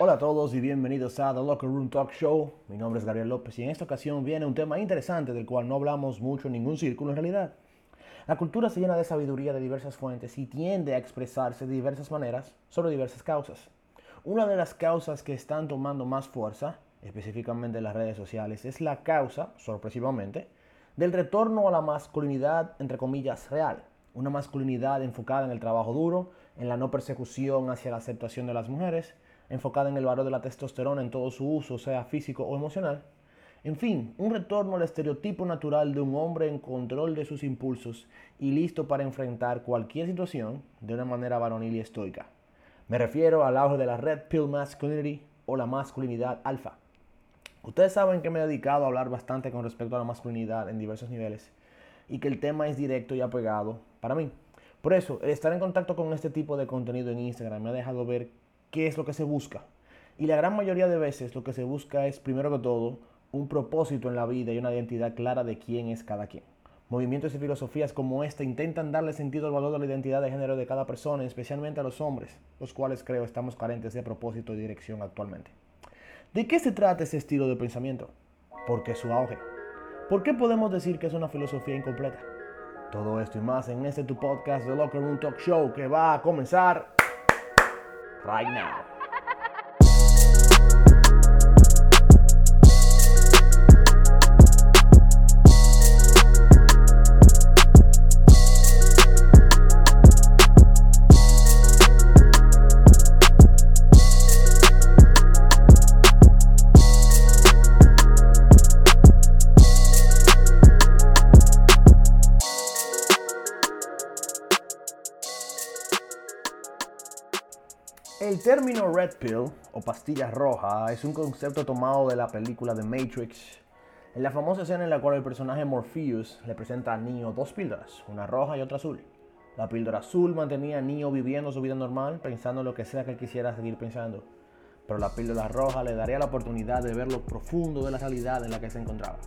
Hola a todos y bienvenidos a The Locker Room Talk Show. Mi nombre es Gabriel López y en esta ocasión viene un tema interesante del cual no hablamos mucho en ningún círculo en realidad. La cultura se llena de sabiduría de diversas fuentes y tiende a expresarse de diversas maneras sobre diversas causas. Una de las causas que están tomando más fuerza, específicamente en las redes sociales, es la causa, sorpresivamente, del retorno a la masculinidad, entre comillas, real. Una masculinidad enfocada en el trabajo duro, en la no persecución hacia la aceptación de las mujeres, enfocada en el valor de la testosterona en todo su uso, sea físico o emocional. En fin, un retorno al estereotipo natural de un hombre en control de sus impulsos y listo para enfrentar cualquier situación de una manera varonil y estoica. Me refiero al auge de la Red Pill Masculinity o la masculinidad alfa. Ustedes saben que me he dedicado a hablar bastante con respecto a la masculinidad en diversos niveles y que el tema es directo y apegado para mí. Por eso, el estar en contacto con este tipo de contenido en Instagram me ha dejado ver qué es lo que se busca. Y la gran mayoría de veces lo que se busca es, primero que todo, un propósito en la vida y una identidad clara de quién es cada quien. Movimientos y filosofías como esta intentan darle sentido al valor de la identidad de género de cada persona, especialmente a los hombres, los cuales creo estamos carentes de propósito y dirección actualmente. ¿De qué se trata ese estilo de pensamiento? ¿Por qué su auge? ¿Por qué podemos decir que es una filosofía incompleta? Todo esto y más en este tu podcast de Locker Room Talk Show que va a comenzar right now. El término red pill o pastilla roja es un concepto tomado de la película The Matrix. En la famosa escena en la cual el personaje Morpheus le presenta a Neo dos píldoras, una roja y otra azul. La píldora azul mantenía a Neo viviendo su vida normal, pensando lo que sea que quisiera seguir pensando. Pero la píldora roja le daría la oportunidad de ver lo profundo de la realidad en la que se encontraba.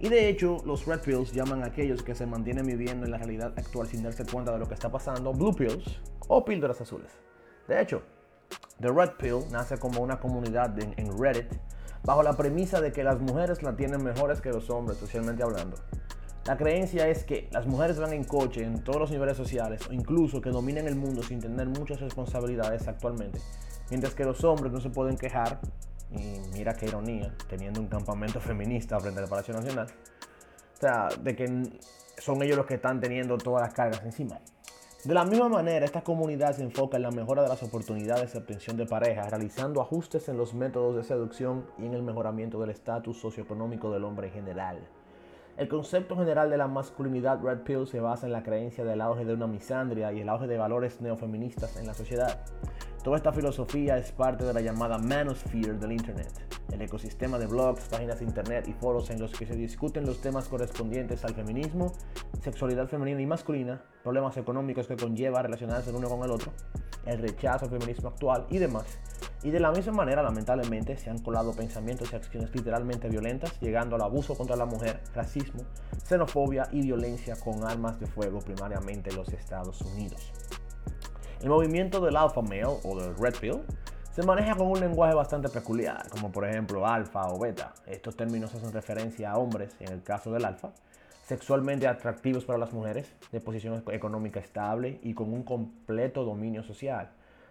Y de hecho, los red pills llaman a aquellos que se mantienen viviendo en la realidad actual sin darse cuenta de lo que está pasando blue pills o píldoras azules. De hecho, The Red Pill nace como una comunidad en, Reddit bajo la premisa de que las mujeres la tienen mejores que los hombres, socialmente hablando. La creencia es que las mujeres van en coche en todos los niveles sociales o incluso que dominen el mundo sin tener muchas responsabilidades actualmente, mientras que los hombres no se pueden quejar, y mira qué ironía, teniendo un campamento feminista frente al Palacio Nacional, o sea, de que son ellos los que están teniendo todas las cargas encima. De la misma manera, esta comunidad se enfoca en la mejora de las oportunidades de obtención de pareja, realizando ajustes en los métodos de seducción y en el mejoramiento del estatus socioeconómico del hombre en general. El concepto general de la masculinidad Red Pill se basa en la creencia del auge de una misandria y el auge de valores neofeministas en la sociedad. Toda esta filosofía es parte de la llamada manosphere del Internet, el ecosistema de blogs, páginas de Internet y foros en los que se discuten los temas correspondientes al feminismo, sexualidad femenina y masculina, problemas económicos que conlleva relacionarse el uno con el otro, el rechazo al feminismo actual y demás. Y de la misma manera, lamentablemente, se han colado pensamientos y acciones literalmente violentas, llegando al abuso contra la mujer, racismo, xenofobia y violencia con armas de fuego, primariamente en los Estados Unidos. El movimiento del alpha male o del red pill se maneja con un lenguaje bastante peculiar, como por ejemplo alfa o beta. Estos términos hacen referencia a hombres, en el caso del alfa, sexualmente atractivos para las mujeres, de posición económica estable y con un completo dominio social,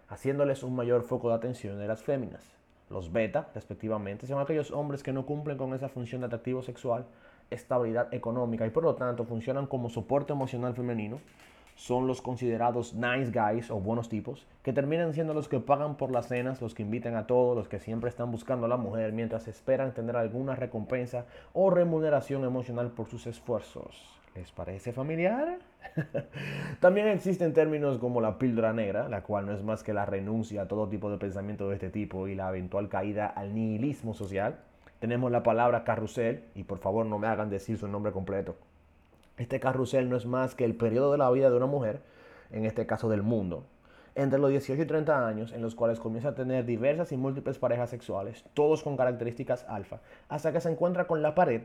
haciéndoles un mayor foco de atención de las féminas. Los beta, respectivamente, son aquellos hombres que no cumplen con esa función de atractivo sexual, estabilidad económica y por lo tanto funcionan como soporte emocional femenino son los considerados nice guys o buenos tipos, que terminan siendo los que pagan por las cenas, los que invitan a todos, los que siempre están buscando a la mujer mientras esperan tener alguna recompensa o remuneración emocional por sus esfuerzos. ¿Les parece familiar? También existen términos como la píldora negra, la cual no es más que la renuncia a todo tipo de pensamiento de este tipo y la eventual caída al nihilismo social. Tenemos la palabra carrusel, y por favor no me hagan decir su nombre completo. Este carrusel no es más que el periodo de la vida de una mujer, en este caso del mundo, entre los 18 y 30 años, en los cuales comienza a tener diversas y múltiples parejas sexuales, todos con características alfa, hasta que se encuentra con la pared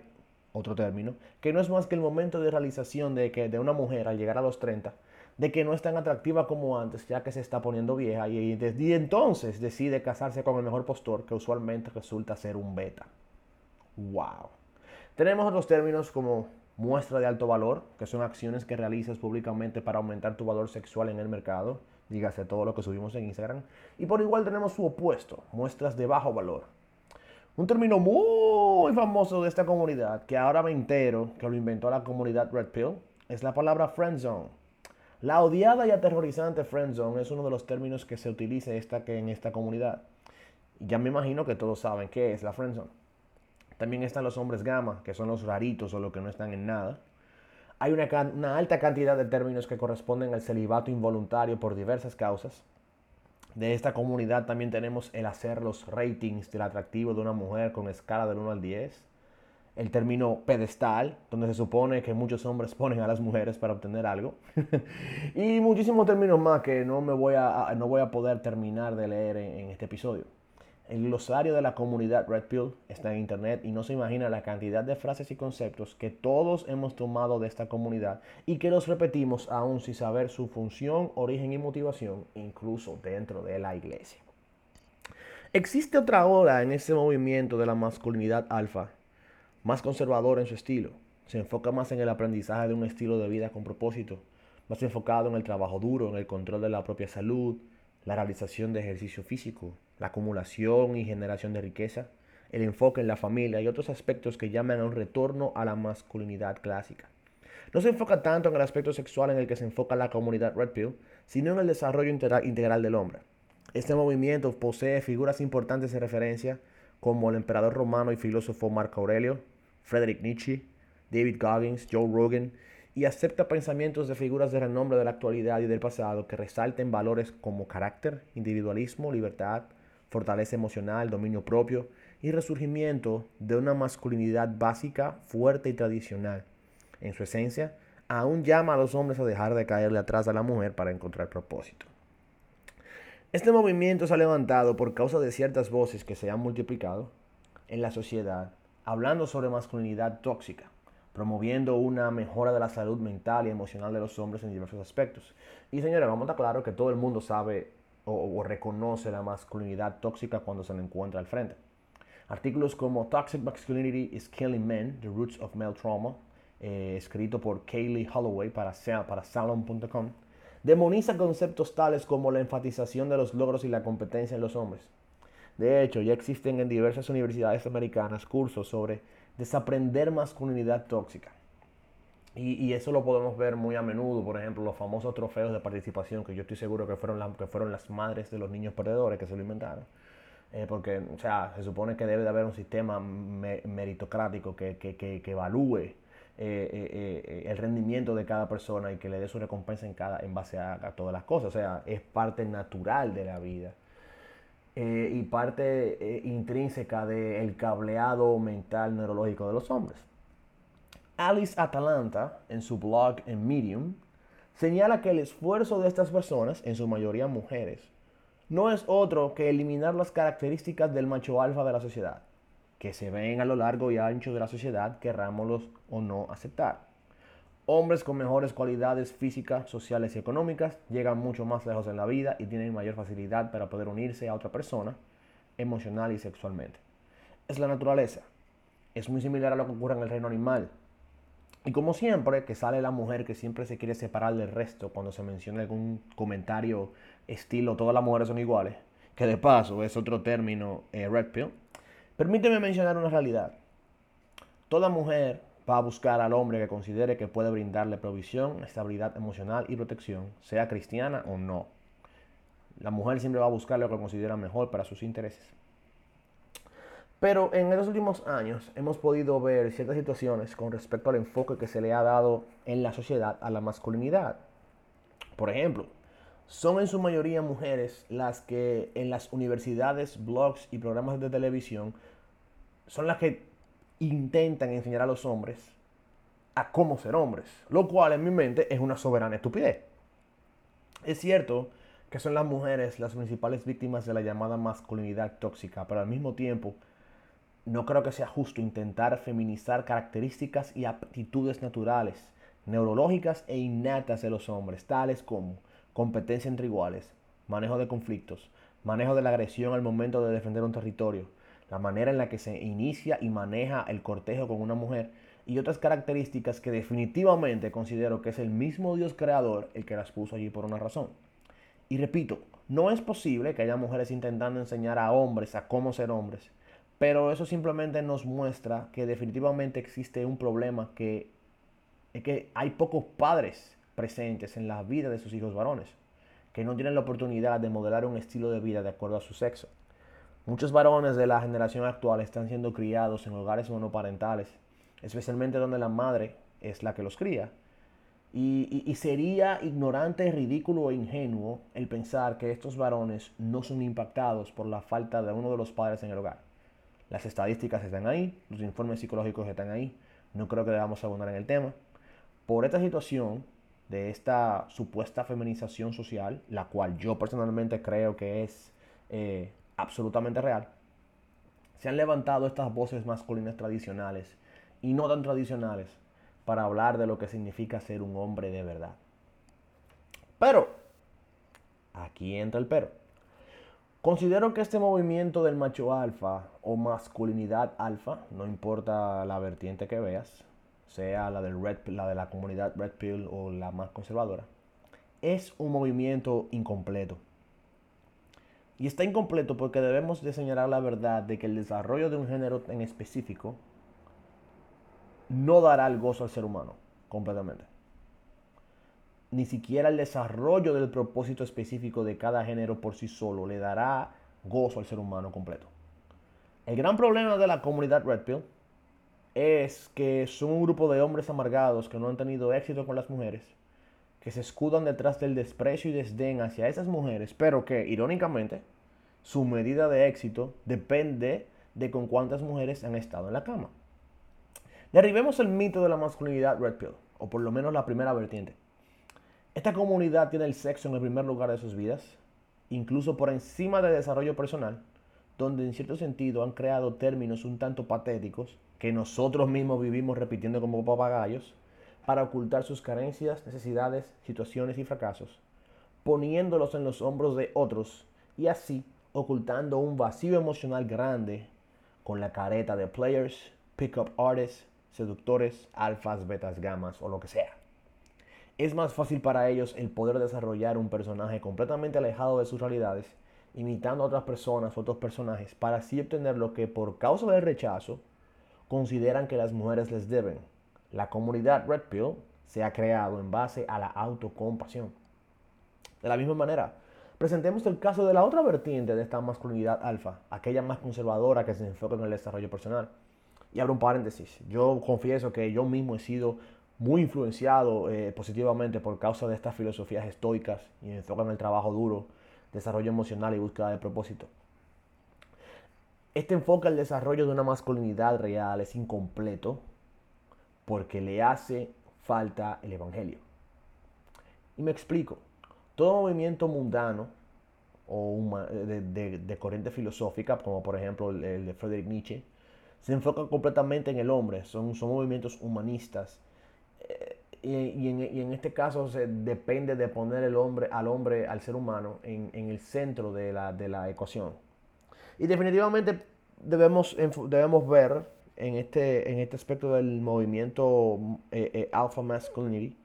otro término, que no es más que el momento de realización de, que, de una mujer al llegar a los 30, de que no es tan atractiva como antes, ya que se está poniendo vieja y desde entonces decide casarse con el mejor postor, que usualmente resulta ser un beta. ¡Wow! Tenemos otros términos como muestra de alto valor, que son acciones que realizas públicamente para aumentar tu valor sexual en el mercado, dígase todo lo que subimos en Instagram. Y por igual tenemos su opuesto, muestras de bajo valor. Un término muy famoso de esta comunidad, que ahora me entero que lo inventó la comunidad Red Pill, es la palabra friendzone. La odiada y aterrorizante friendzone es uno de los términos que se utiliza esta, en esta comunidad. Ya me imagino que todos saben qué es la friendzone. También están los hombres gamma, que son los raritos o los que no están en nada. Hay una, alta cantidad de términos que corresponden al celibato involuntario por diversas causas. De esta comunidad también tenemos el hacer los ratings del atractivo de una mujer con escala del 1 al 10. El término pedestal, donde se supone que muchos hombres ponen a las mujeres para obtener algo. y muchísimos términos más que no, me voy a, no voy a poder terminar de leer en este episodio. El glosario de la comunidad Red Pill está en internet y no se imagina la cantidad de frases y conceptos que todos hemos tomado de esta comunidad y que los repetimos aún sin saber su función, origen y motivación, incluso dentro de la iglesia. Existe otra ola en este movimiento de la masculinidad alfa, más conservador en su estilo. Se enfoca más en el aprendizaje de un estilo de vida con propósito, más enfocado en el trabajo duro, en el control de la propia salud, la realización de ejercicio físico, la acumulación y generación de riqueza, el enfoque en la familia y otros aspectos que llaman a un retorno a la masculinidad clásica. No se enfoca tanto en el aspecto sexual en el que se enfoca la comunidad Red Pill, sino en el desarrollo integral del hombre. Este movimiento posee figuras importantes de referencia como el emperador romano y filósofo Marco Aurelio, Friedrich Nietzsche, David Goggins, Joe Rogan, y acepta pensamientos de figuras de renombre de la actualidad y del pasado que resalten valores como carácter, individualismo, libertad, fortaleza emocional, dominio propio y resurgimiento de una masculinidad básica, fuerte y tradicional. En su esencia, aún llama a los hombres a dejar de caerle atrás a la mujer para encontrar propósito. Este movimiento se ha levantado por causa de ciertas voces que se han multiplicado en la sociedad, hablando sobre masculinidad tóxica, promoviendo una mejora de la salud mental y emocional de los hombres en diversos aspectos. Y señores, vamos a estar claro que todo el mundo sabe o, reconoce la masculinidad tóxica cuando se le encuentra al frente. Artículos como Toxic Masculinity is Killing Men, The Roots of Male Trauma, eh, escrito por Kaylee Holloway para, para Salon.com, demoniza conceptos tales como la enfatización de los logros y la competencia en los hombres. De hecho, ya existen en diversas universidades americanas cursos sobre desaprender masculinidad tóxica. Y, eso lo podemos ver muy a menudo, por ejemplo, los famosos trofeos de participación, que yo estoy seguro que fueron, que fueron las madres de los niños perdedores que se lo inventaron. Eh, porque, o sea, se supone que debe de haber un sistema meritocrático que, evalúe eh, eh, el rendimiento de cada persona y que le dé su recompensa en, cada, en base a, todas las cosas. O sea, es parte natural de la vida. Y parte intrínseca del cableado mental neurológico de los hombres. Alice Atalanta, en su blog en Medium, señala que el esfuerzo de estas personas, en su mayoría mujeres, no es otro que eliminar las características del macho alfa de la sociedad, que se ven a lo largo y ancho de la sociedad, querrámoslos o no aceptar. Hombres con mejores cualidades físicas, sociales y económicas llegan mucho más lejos en la vida y tienen mayor facilidad para poder unirse a otra persona emocional y sexualmente. Es la naturaleza. Es muy similar a lo que ocurre en el reino animal. Y como siempre, que sale la mujer que siempre se quiere separar del resto cuando se menciona algún comentario estilo todas las mujeres son iguales, que de paso es otro término eh, red pill, permíteme mencionar una realidad. Toda mujer va a buscar al hombre que considere que puede brindarle provisión, estabilidad emocional y protección, sea cristiana o no. La mujer siempre va a buscar lo que considera mejor para sus intereses. Pero en los últimos años hemos podido ver ciertas situaciones con respecto al enfoque que se le ha dado en la sociedad a la masculinidad. Por ejemplo, son en su mayoría mujeres las que en las universidades, blogs y programas de televisión son las que intentan enseñar a los hombres a cómo ser hombres, lo cual en mi mente es una soberana estupidez. Es cierto que son las mujeres las principales víctimas de la llamada masculinidad tóxica, pero al mismo tiempo no creo que sea justo intentar feminizar características y aptitudes naturales, neurológicas e innatas de los hombres, tales como competencia entre iguales, manejo de conflictos, manejo de la agresión al momento de defender un territorio, la manera en la que se inicia y maneja el cortejo con una mujer y otras características que definitivamente considero que es el mismo Dios creador el que las puso allí por una razón. Y repito, no es posible que haya mujeres intentando enseñar a hombres a cómo ser hombres, pero eso simplemente nos muestra que definitivamente existe un problema que es que hay pocos padres presentes en la vida de sus hijos varones, que no tienen la oportunidad de modelar un estilo de vida de acuerdo a su sexo. Muchos varones de la generación actual están siendo criados en hogares monoparentales, especialmente donde la madre es la que los cría. Y, sería ignorante, ridículo e ingenuo el pensar que estos varones no son impactados por la falta de uno de los padres en el hogar. Las estadísticas están ahí, los informes psicológicos están ahí. No creo que debamos abundar en el tema. Por esta situación de esta supuesta feminización social, la cual yo personalmente creo que es eh, absolutamente real, se han levantado estas voces masculinas tradicionales y no tan tradicionales para hablar de lo que significa ser un hombre de verdad. Pero, aquí entra el pero. Considero que este movimiento del macho alfa o masculinidad alfa, no importa la vertiente que veas, sea la, del red, la de la comunidad Red Pill o la más conservadora, es un movimiento incompleto. Y está incompleto porque debemos de señalar la verdad de que el desarrollo de un género en específico no dará el gozo al ser humano completamente. Ni siquiera el desarrollo del propósito específico de cada género por sí solo le dará gozo al ser humano completo. El gran problema de la comunidad Red Pill es que son un grupo de hombres amargados que no han tenido éxito con las mujeres, que se escudan detrás del desprecio y desdén hacia esas mujeres, pero que, irónicamente, su medida de éxito depende de con cuántas mujeres han estado en la cama. Derribemos el mito de la masculinidad Red Pill, o por lo menos la primera vertiente. Esta comunidad tiene el sexo en el primer lugar de sus vidas, incluso por encima del desarrollo personal, donde en cierto sentido han creado términos un tanto patéticos que nosotros mismos vivimos repitiendo como papagayos para ocultar sus carencias, necesidades, situaciones y fracasos, poniéndolos en los hombros de otros y así ocultando un vacío emocional grande con la careta de players, pickup artists, seductores, alfas, betas, gamas o lo que sea. Es más fácil para ellos el poder desarrollar un personaje completamente alejado de sus realidades, imitando a otras personas, otros personajes, para así obtener lo que por causa del rechazo consideran que las mujeres les deben. La comunidad Red Pill se ha creado en base a la autocompasión. De la misma manera, presentemos el caso de la otra vertiente de esta masculinidad alfa, aquella más conservadora que se enfoca en el desarrollo personal. Y abro un paréntesis. Yo confieso que yo mismo he sido muy influenciado eh, positivamente por causa de estas filosofías estoicas y enfocan en el trabajo duro, desarrollo emocional y búsqueda de propósito. Este enfoque al desarrollo de una masculinidad real es incompleto porque le hace falta el Evangelio. Y me explico. Todo movimiento mundano o de, corriente filosófica, como por ejemplo el, de Friedrich Nietzsche, se enfoca completamente en el hombre, son, son movimientos humanistas. Eh, y, en, este caso se depende de poner el hombre, al hombre, al ser humano, en, el centro de la, ecuación. Y definitivamente debemos, debemos ver en este, en este aspecto del movimiento eh, eh, Alpha Masculinity,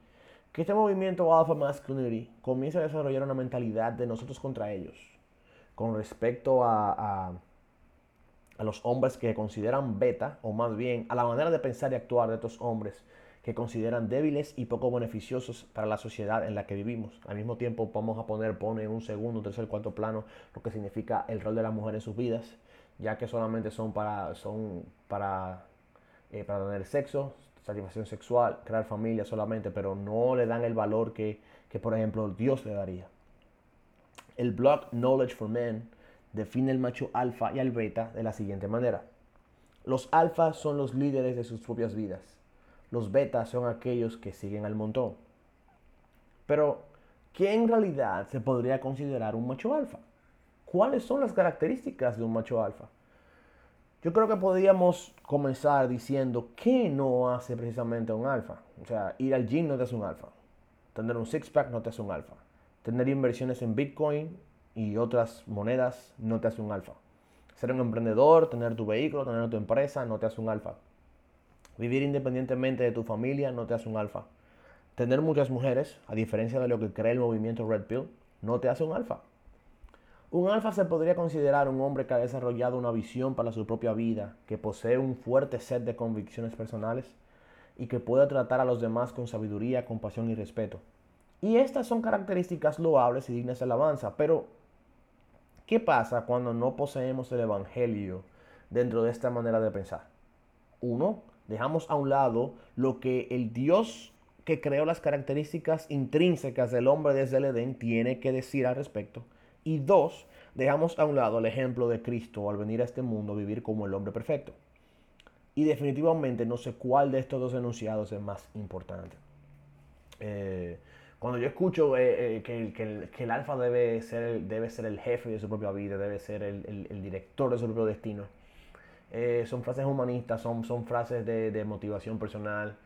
que este movimiento Alpha Masculinity comienza a desarrollar una mentalidad de nosotros contra ellos, con respecto a a los hombres que consideran beta, o más bien a la manera de pensar y actuar de estos hombres que consideran débiles y poco beneficiosos para la sociedad en la que vivimos. Al mismo tiempo vamos a poner, pone en un segundo, tercer, cuarto plano lo que significa el rol de la mujer en sus vidas, ya que solamente son para, son para, eh, para tener sexo, satisfacción sexual, crear familia solamente, pero no le dan el valor que, que por ejemplo Dios le daría. El blog Knowledge for Men define el macho alfa y al beta de la siguiente manera. Los alfas son los líderes de sus propias vidas. Los betas son aquellos que siguen al montón. Pero, ¿qué en realidad se podría considerar un macho alfa? ¿Cuáles son las características de un macho alfa? Yo creo que podríamos comenzar diciendo qué no hace precisamente un alfa. O sea, ir al gym no te hace un alfa. Tener un six-pack no te hace un alfa. Tener inversiones en Bitcoin y otras monedas no te hace un alfa. Ser un emprendedor, tener tu vehículo, tener tu empresa no te hace un alfa. Vivir independientemente de tu familia no te hace un alfa. Tener muchas mujeres, a diferencia de lo que cree el movimiento Red Pill, no te hace un alfa. Un alfa se podría considerar un hombre que ha desarrollado una visión para su propia vida, que posee un fuerte set de convicciones personales y que puede tratar a los demás con sabiduría, compasión y respeto. Y estas son características loables y dignas de alabanza, pero ¿qué pasa cuando no poseemos el Evangelio dentro de esta manera de pensar? Uno, dejamos a un lado lo que el Dios que creó las características intrínsecas del hombre desde el Edén tiene que decir al respecto. Y dos, dejamos a un lado el ejemplo de Cristo al venir a este mundo a vivir como el hombre perfecto. Y definitivamente no sé cuál de estos dos enunciados es más importante. Eh, cuando yo escucho eh, eh, que, el, alfa debe ser, debe ser el jefe de su propia vida, debe ser el, director de su propio destino, son frases humanistas, son, frases de, de, motivación personal.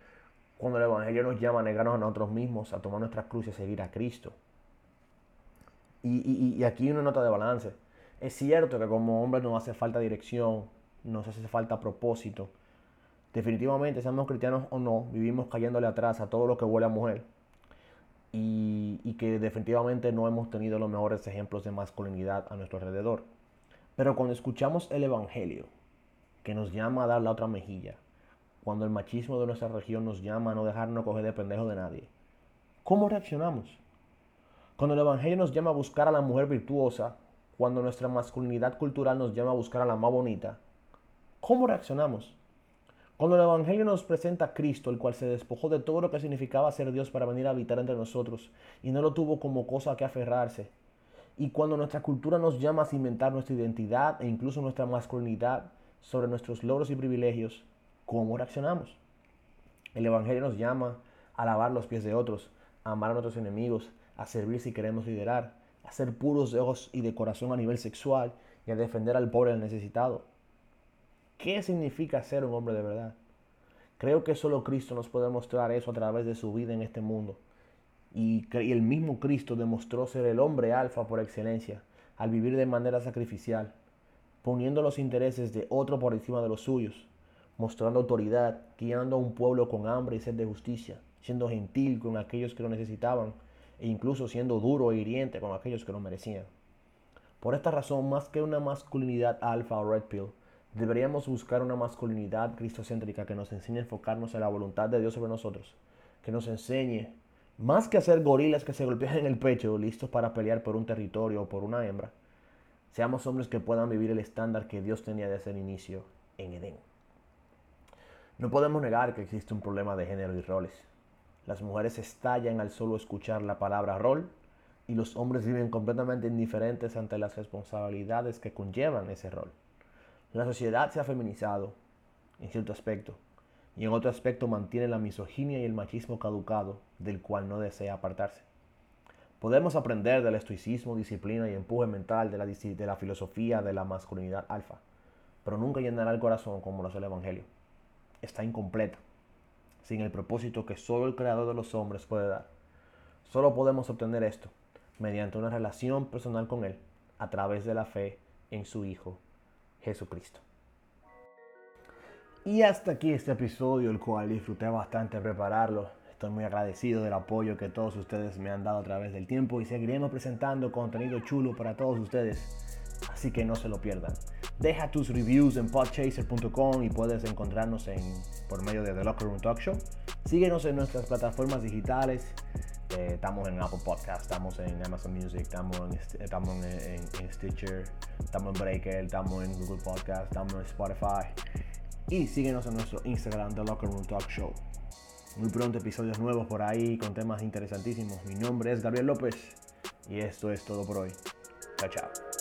Cuando el Evangelio nos llama a negarnos a nosotros mismos, a tomar nuestras cruces y seguir a Cristo. Y, aquí una nota de balance. Es cierto que como hombre nos hace falta dirección, nos hace falta propósito. Definitivamente, seamos cristianos o no, vivimos cayéndole atrás a todo lo que huele a mujer. Y, y, que definitivamente no hemos tenido los mejores ejemplos de masculinidad a nuestro alrededor. Pero cuando escuchamos el Evangelio, que nos llama a dar la otra mejilla, cuando el machismo de nuestra región nos llama a no dejarnos coger de pendejo de nadie, ¿cómo reaccionamos? Cuando el Evangelio nos llama a buscar a la mujer virtuosa, cuando nuestra masculinidad cultural nos llama a buscar a la más bonita, ¿cómo reaccionamos? Cuando el Evangelio nos presenta a Cristo, el cual se despojó de todo lo que significaba ser Dios para venir a habitar entre nosotros y no lo tuvo como cosa a que aferrarse, y cuando nuestra cultura nos llama a cimentar nuestra identidad e incluso nuestra masculinidad sobre nuestros logros y privilegios, ¿cómo reaccionamos? El Evangelio nos llama a lavar los pies de otros, a amar a nuestros enemigos, a servir si queremos liderar, a ser puros de ojos y de corazón a nivel sexual y a defender al pobre al necesitado. ¿Qué significa ser un hombre de verdad? Creo que solo Cristo nos puede mostrar eso a través de su vida en este mundo. Y, el mismo Cristo demostró ser el hombre alfa por excelencia, al vivir de manera sacrificial, poniendo los intereses de otro por encima de los suyos, mostrando autoridad, guiando a un pueblo con hambre y sed de justicia, siendo gentil con aquellos que lo necesitaban e incluso siendo duro e hiriente con aquellos que lo merecían. Por esta razón, más que una masculinidad alfa o red pill, deberíamos buscar una masculinidad cristocéntrica que nos enseñe a enfocarnos en la voluntad de Dios sobre nosotros, que nos enseñe, más que hacer gorilas que se golpean en el pecho, listos para pelear por un territorio o por una hembra, seamos hombres que puedan vivir el estándar que Dios tenía desde el inicio en Edén. No podemos negar que existe un problema de género y roles. Las mujeres estallan al solo escuchar la palabra rol y los hombres viven completamente indiferentes ante las responsabilidades que conllevan ese rol. La sociedad se ha feminizado en cierto aspecto y en otro aspecto mantiene la misoginia y el machismo caducado del cual no desea apartarse. Podemos aprender del estoicismo, disciplina y empuje mental de la, de la filosofía de la masculinidad alfa, pero nunca llenará el corazón como lo hace el Evangelio. Está incompleta sin el propósito que solo el Creador de los hombres puede dar. Solo podemos obtener esto mediante una relación personal con Él a través de la fe en su Hijo Jesucristo. Y hasta aquí este episodio, el cual disfruté bastante prepararlo. Estoy muy agradecido del apoyo que todos ustedes me han dado a través del tiempo y seguiremos presentando contenido chulo para todos ustedes. Así que no se lo pierdan. Deja tus reviews en podchaser.com y puedes encontrarnos en, por medio de The Locker Room Talk Show. Síguenos en nuestras plataformas digitales. Eh, estamos en Apple Podcast, estamos en Amazon Music, estamos en, estamos en, Stitcher, estamos en Breaker, estamos en Google Podcast, estamos en Spotify. Y síguenos en nuestro Instagram, The Locker Room Talk Show. Muy pronto episodios nuevos por ahí con temas interesantísimos. Mi nombre es Gabriel López y esto es todo por hoy. Chao, chao.